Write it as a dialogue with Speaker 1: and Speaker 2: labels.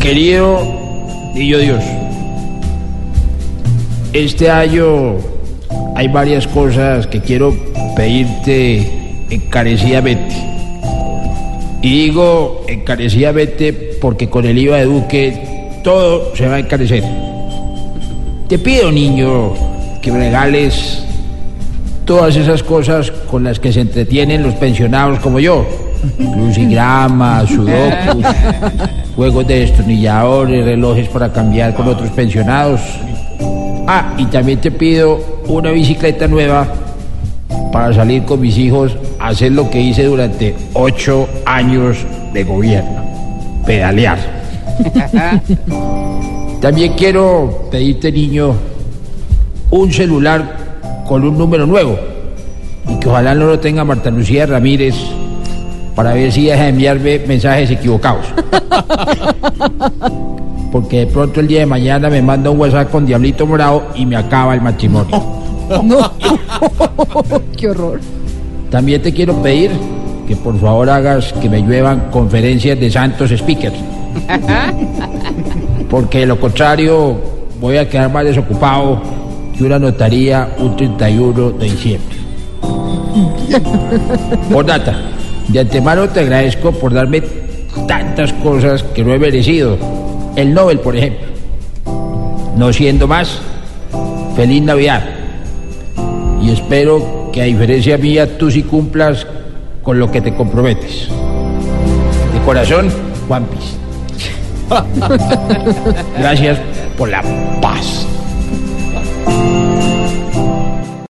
Speaker 1: Querido niño Dios, este año hay varias cosas que quiero pedirte encarecidamente. Y digo encarecidamente porque con el IVA de Duque todo se va a encarecer. Te pido, niño, que me regales todas esas cosas con las que se entretienen los pensionados como yo. Crucigramas, sudokus, juegos de destornilladores, relojes para cambiar con otros pensionados. Ah, y también te pido una bicicleta nueva para salir con mis hijos a hacer lo que hice durante ocho años de gobierno, pedalear. También quiero pedirte, niño, un celular con un número nuevo y que ojalá no lo tenga Marta Lucía Ramírez para ver si deja de enviarme mensajes equivocados. Porque de pronto el día de mañana me manda un WhatsApp con Diablito Morado y me acaba el matrimonio.
Speaker 2: Qué horror.
Speaker 1: También te quiero pedir que por favor hagas que me lluevan conferencias de santos speakers. Porque de lo contrario voy a quedar más desocupado una notaría un 31 de diciembre. Por data, de antemano te agradezco por darme tantas cosas que no he merecido. El Nobel, por ejemplo. No siendo más, feliz Navidad. Y espero que a diferencia mía tú sí cumplas con lo que te comprometes. De corazón, Juan Piz. Gracias por la paz.